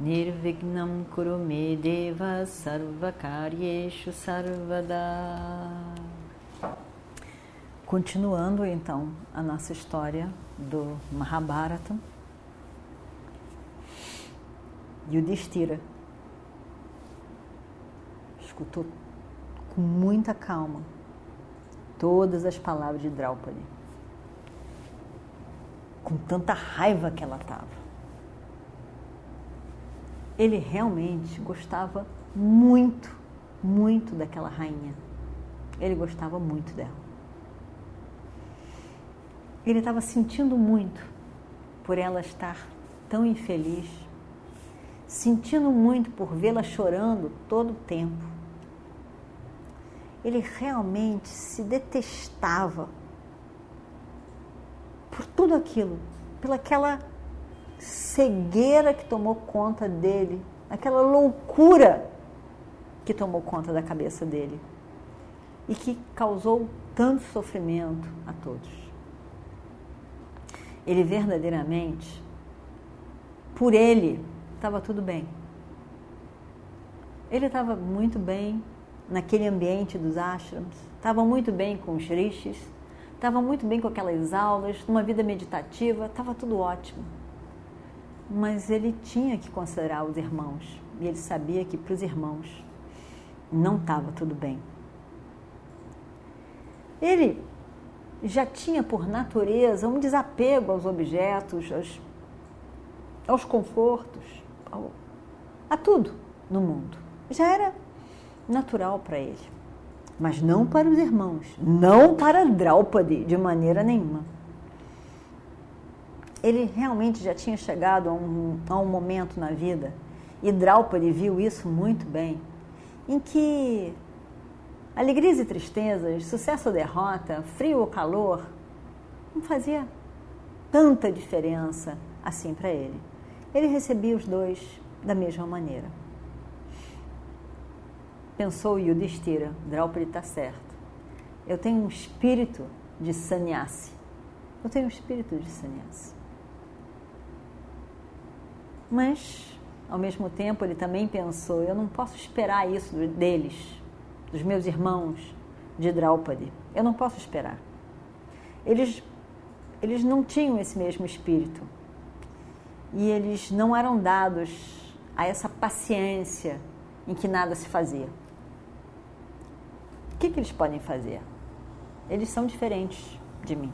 Nirvignam Kurume Deva Sarvakaryeshu Sarvada. Continuando então a nossa história do Mahabharata, Yudhishthira escutou com muita calma todas as palavras de Draupadi, com tanta raiva que ela estava ele realmente gostava muito, muito daquela rainha. Ele gostava muito dela. Ele estava sentindo muito por ela estar tão infeliz, sentindo muito por vê-la chorando todo o tempo. Ele realmente se detestava por tudo aquilo, pelaquela cegueira que tomou conta dele, aquela loucura que tomou conta da cabeça dele e que causou tanto sofrimento a todos. Ele verdadeiramente, por ele, estava tudo bem. Ele estava muito bem naquele ambiente dos ashrams, estava muito bem com os rishis, estava muito bem com aquelas aulas, numa vida meditativa, estava tudo ótimo mas ele tinha que considerar os irmãos e ele sabia que para os irmãos não estava tudo bem. Ele já tinha por natureza um desapego aos objetos, aos, aos confortos, ao, a tudo no mundo. Já era natural para ele, mas não para os irmãos, não para Draupadi de maneira nenhuma ele realmente já tinha chegado a um, a um momento na vida, e Draupadi viu isso muito bem, em que alegrias e tristezas, sucesso ou derrota, frio ou calor, não fazia tanta diferença assim para ele. Ele recebia os dois da mesma maneira. Pensou Yudhishthira, Draupadi está certo. Eu tenho um espírito de sannyasi. Eu tenho um espírito de sannyasi. Mas, ao mesmo tempo, ele também pensou: eu não posso esperar isso deles, dos meus irmãos de Draupadi. Eu não posso esperar. Eles, eles não tinham esse mesmo espírito. E eles não eram dados a essa paciência em que nada se fazia. O que, que eles podem fazer? Eles são diferentes de mim.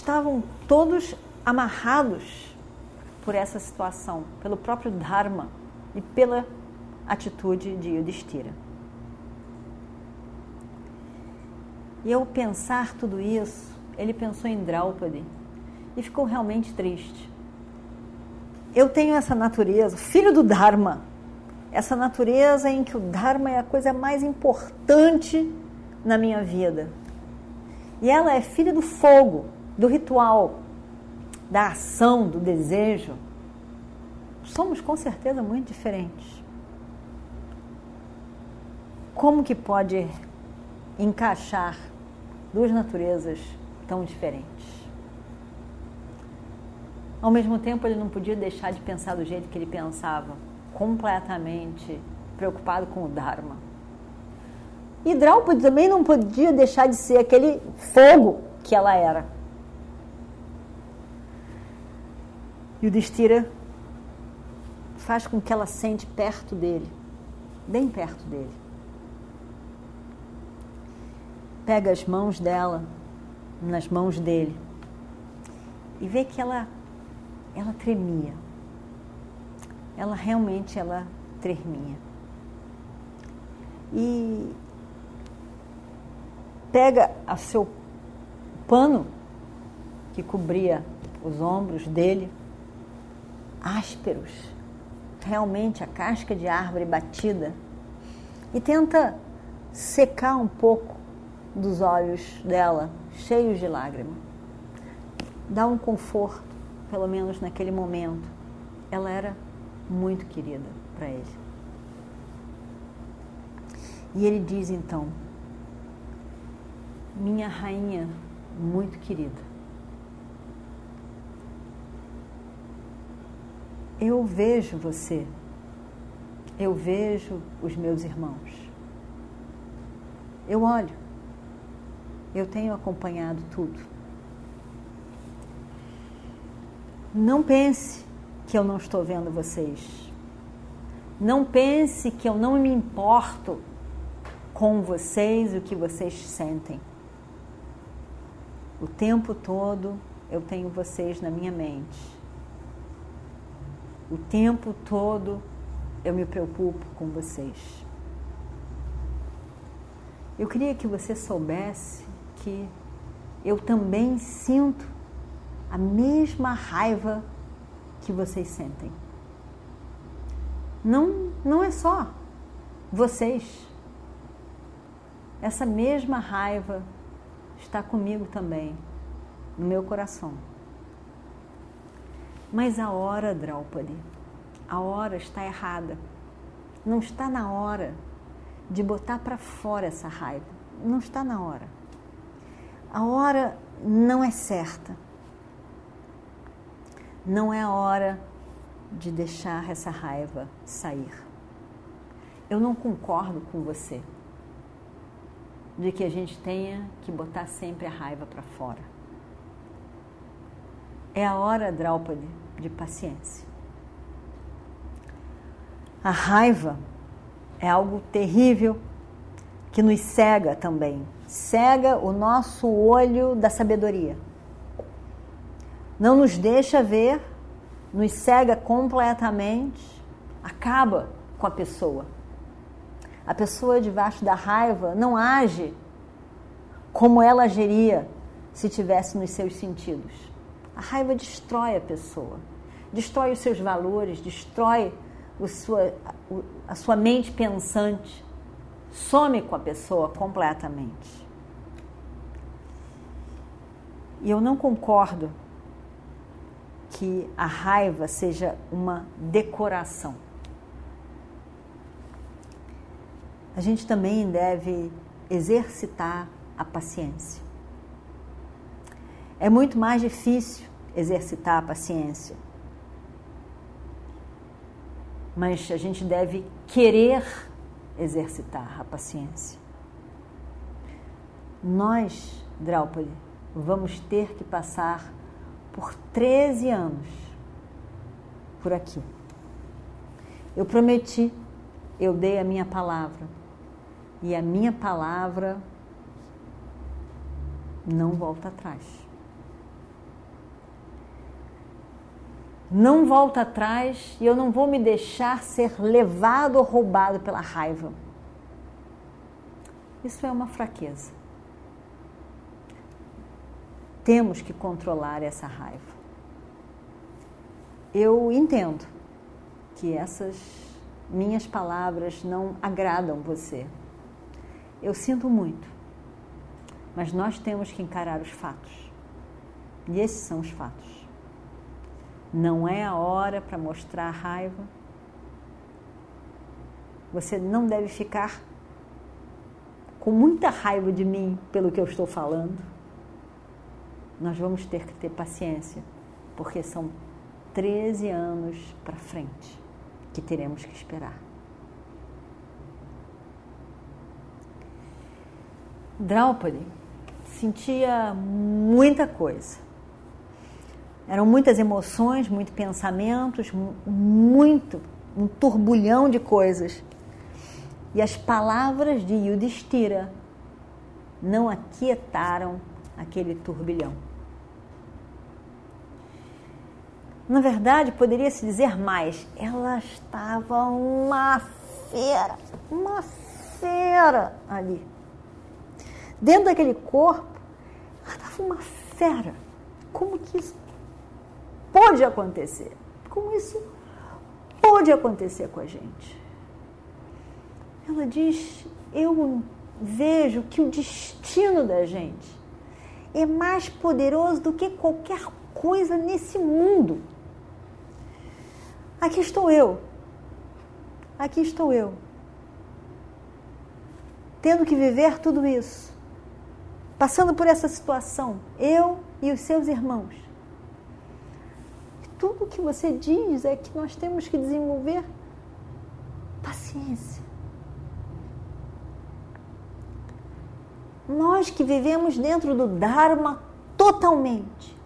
Estavam todos amarrados por essa situação, pelo próprio Dharma e pela atitude de Yudhishthira. E ao pensar tudo isso, ele pensou em Draupadi e ficou realmente triste. Eu tenho essa natureza, filho do Dharma, essa natureza em que o Dharma é a coisa mais importante na minha vida. E ela é filha do fogo, do ritual, da ação, do desejo, somos com certeza muito diferentes. Como que pode encaixar duas naturezas tão diferentes? Ao mesmo tempo, ele não podia deixar de pensar do jeito que ele pensava, completamente preocupado com o Dharma. E Draupadi também não podia deixar de ser aquele fogo que ela era. E o Destira faz com que ela sente perto dele, bem perto dele. Pega as mãos dela nas mãos dele e vê que ela ela tremia. Ela realmente ela tremia. E pega a seu pano que cobria os ombros dele ásperos, realmente a casca de árvore batida, e tenta secar um pouco dos olhos dela, cheios de lágrima. Dá um conforto, pelo menos naquele momento. Ela era muito querida para ele. E ele diz então: Minha rainha muito querida, eu vejo você, eu vejo os meus irmãos, eu olho, eu tenho acompanhado tudo. Não pense que eu não estou vendo vocês. Não pense que eu não me importo com vocês o que vocês sentem. O tempo todo eu tenho vocês na minha mente. O tempo todo eu me preocupo com vocês. Eu queria que você soubesse que eu também sinto a mesma raiva que vocês sentem. Não, não é só vocês. Essa mesma raiva está comigo também, no meu coração. Mas a hora, Draupadi, a hora está errada. Não está na hora de botar para fora essa raiva. Não está na hora. A hora não é certa. Não é a hora de deixar essa raiva sair. Eu não concordo com você de que a gente tenha que botar sempre a raiva para fora. É a hora, Draupadi, de paciência. A raiva é algo terrível que nos cega também. Cega o nosso olho da sabedoria. Não nos deixa ver, nos cega completamente, acaba com a pessoa. A pessoa debaixo da raiva não age como ela agiria se tivesse nos seus sentidos. A raiva destrói a pessoa, destrói os seus valores, destrói sua, a sua mente pensante, some com a pessoa completamente. E eu não concordo que a raiva seja uma decoração. A gente também deve exercitar a paciência. É muito mais difícil exercitar a paciência. Mas a gente deve querer exercitar a paciência. Nós, Draupadi, vamos ter que passar por 13 anos por aqui. Eu prometi, eu dei a minha palavra. E a minha palavra não volta atrás. Não volta atrás e eu não vou me deixar ser levado ou roubado pela raiva. Isso é uma fraqueza. Temos que controlar essa raiva. Eu entendo que essas minhas palavras não agradam você. Eu sinto muito mas nós temos que encarar os fatos. E esses são os fatos. Não é a hora para mostrar raiva. Você não deve ficar com muita raiva de mim pelo que eu estou falando. Nós vamos ter que ter paciência, porque são 13 anos para frente que teremos que esperar. Draupadi sentia muita coisa. Eram muitas emoções, muitos pensamentos, muito, um turbulhão de coisas. E as palavras de Yudhishthira não aquietaram aquele turbilhão. Na verdade, poderia se dizer mais, ela estava uma fera, uma fera ali. Dentro daquele corpo, ela estava uma fera. Como que isso pode acontecer? como isso pode acontecer com a gente. Ela diz: Eu vejo que o destino da gente é mais poderoso do que qualquer coisa nesse mundo. Aqui estou eu. Aqui estou eu. Tendo que viver tudo isso. Passando por essa situação. Eu e os seus irmãos. Tudo que você diz é que nós temos que desenvolver paciência. Nós que vivemos dentro do Dharma totalmente,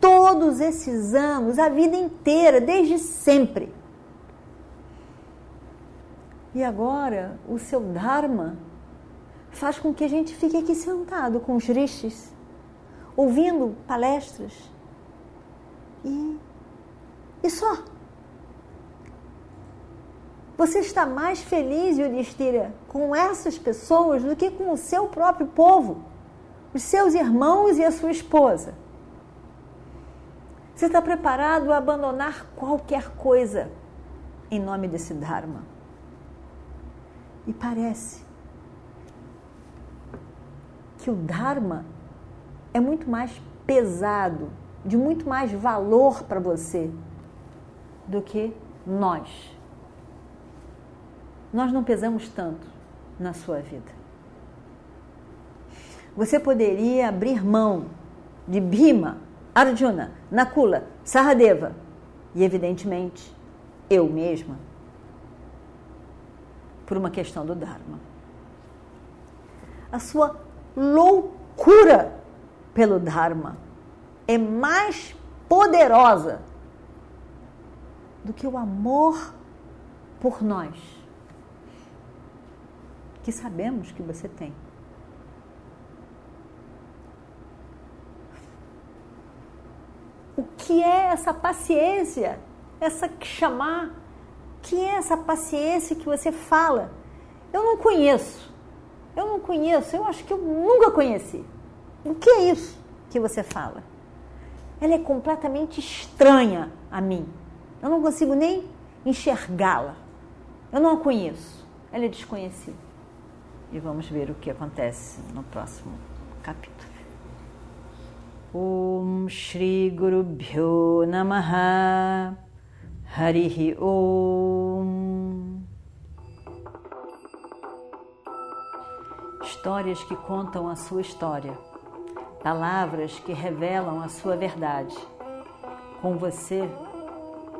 todos esses anos, a vida inteira, desde sempre. E agora, o seu Dharma faz com que a gente fique aqui sentado com os rishis, ouvindo palestras e, e só. Você está mais feliz, Yudhishthira, com essas pessoas do que com o seu próprio povo, os seus irmãos e a sua esposa. Você está preparado a abandonar qualquer coisa em nome desse Dharma. E parece que o Dharma é muito mais pesado, de muito mais valor para você do que nós nós não pesamos tanto na sua vida. Você poderia abrir mão de Bhima, Arjuna, Nakula, Saradeva e, evidentemente, eu mesma, por uma questão do Dharma. A sua loucura pelo Dharma é mais poderosa do que o amor por nós que sabemos que você tem. O que é essa paciência? Essa chamar? Que é essa paciência que você fala? Eu não conheço. Eu não conheço. Eu acho que eu nunca conheci. O que é isso que você fala? Ela é completamente estranha a mim. Eu não consigo nem enxergá-la. Eu não a conheço. Ela é desconhecida e vamos ver o que acontece no próximo capítulo. Om Shri Guru Bhyo Namaha Harihi Om Histórias que contam a sua história, palavras que revelam a sua verdade. Com você,